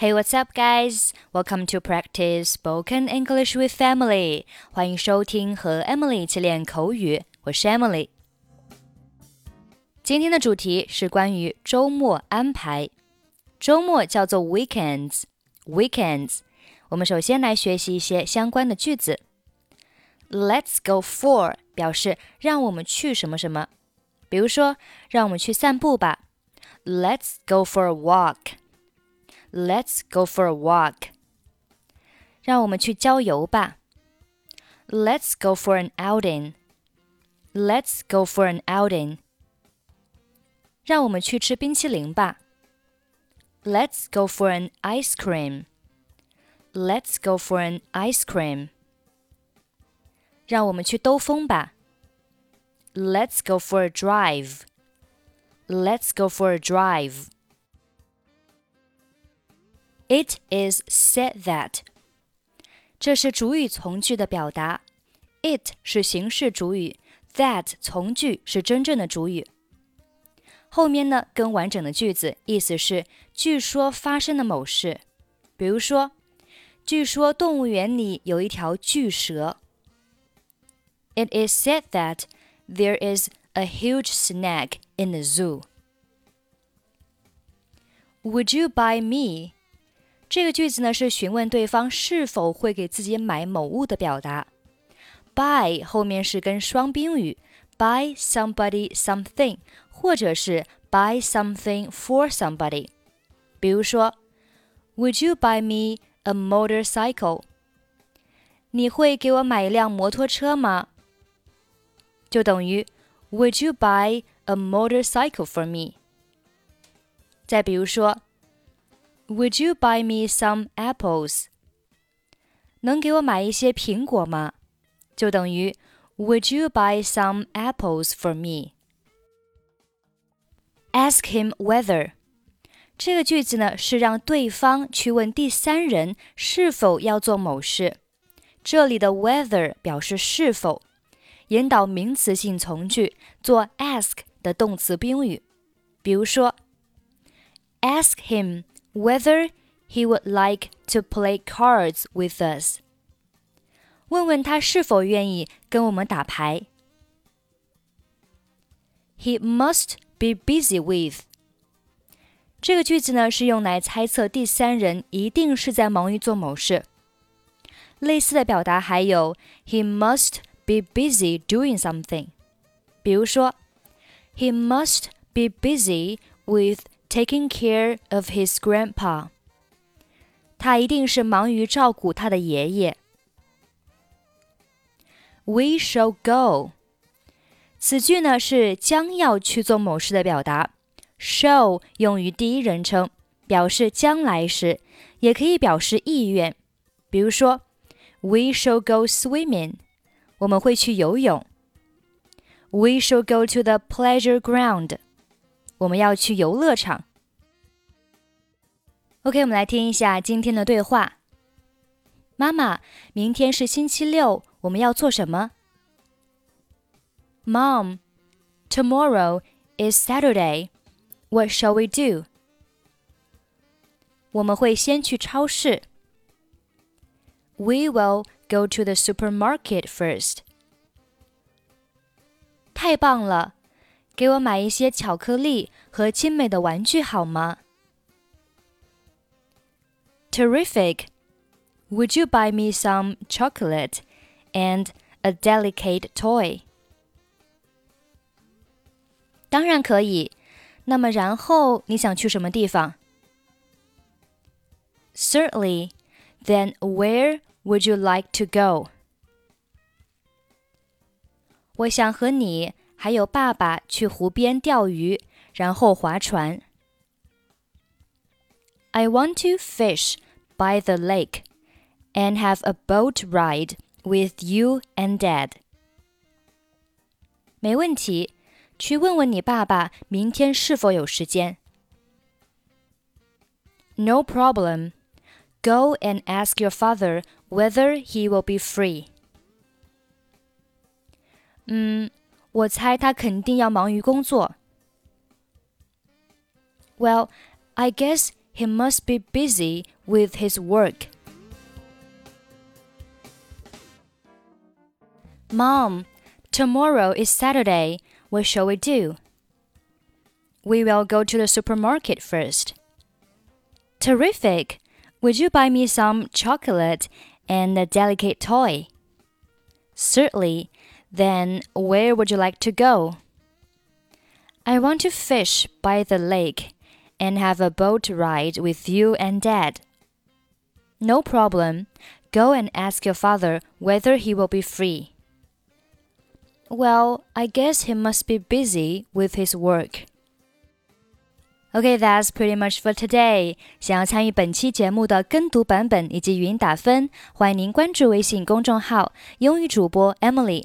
Hey, what's up, guys? Welcome to practice spoken English with Emily. 欢迎收听和 Emily 一起练口语。我是 Emily。今天的主题是关于周末安排。周末叫做 weekends。weekends。我们首先来学习一些相关的句子。Let's go for 表示让我们去什么什么。比如说，让我们去散步吧。Let's go for a walk. Let's go for a walk. 让我们去郊游吧。Let's go for an outing. Let's go for an outing. 让我们去吃冰淇淋吧。Let's go for an ice cream. Let's go for an ice cream. 让我们去兜风吧。Let's go for a drive. Let's go for a drive. It is said that，这是主语从句的表达。It 是形式主语，that 从句是真正的主语。后面呢跟完整的句子，意思是据说发生的某事。比如说，据说动物园里有一条巨蛇。It is said that there is a huge snake in the zoo. Would you buy me? 这个句子呢是询问对方是否会给自己买某物的表达。buy 后面是跟双宾语，buy somebody something，或者是 buy something for somebody。比如说，Would you buy me a motorcycle？你会给我买一辆摩托车吗？就等于 Would you buy a motorcycle for me？再比如说。would you buy me some apples？能给我买一些苹果吗？就等于 Would you buy some apples for me? Ask him whether. 这个句子呢是让对方去问第三人是否要做某事。这里的 whether 表示是否，引导名词性从句做 ask 的动词宾语。比如说，ask him whether he would like to play cards with us. 问问他是否愿意跟我们打牌。He must be busy with. 这个句子呢是用来猜测第三人一定是在忙于做某事。类似的表达还有 He must be busy doing something. 比如说，He must be busy with taking care of his grandpa. 他一定是忙于照顾他的爷爷。We shall go. 此句呢是将要去做某事的表达。shall 用于第一人称，表示将来时，也可以表示意愿。比如说，We shall go swimming. 我们会去游泳。We shall go to the pleasure ground. 我们要去游乐场。OK，我们来听一下今天的对话。妈妈，明天是星期六，我们要做什么？Mom, tomorrow is Saturday. What shall we do? 我们会先去超市。We will go to the supermarket first. 太棒了！ 给我买一些巧克力和精美的玩具好吗？Terrific! Would you buy me some chocolate and a delicate toy? 当然可以。那么，然后你想去什么地方？Certainly. Then where would you like to go? 我想和你 还有爸爸去湖边钓鱼，然后划船。I want to fish by the lake and have a boat ride with you and Dad. 没问题，去问问你爸爸明天是否有时间。No problem. Go and ask your father whether he will be free. 嗯， 我猜他肯定要忙于工作。Well, I guess he must be busy with his work. Mom, tomorrow is Saturday. What shall we do? We will go to the supermarket first. Terrific! Would you buy me some chocolate and a delicate toy? Certainly. Then where would you like to go? I want to fish by the lake and have a boat ride with you and Dad. No problem. Go and ask your father whether he will be free. Well, I guess he must be busy with his work. Okay, that's pretty much for today. 想要参与本期节目的跟读版本以及语音打分，欢迎您关注微信公众号“英语主播 Emily”。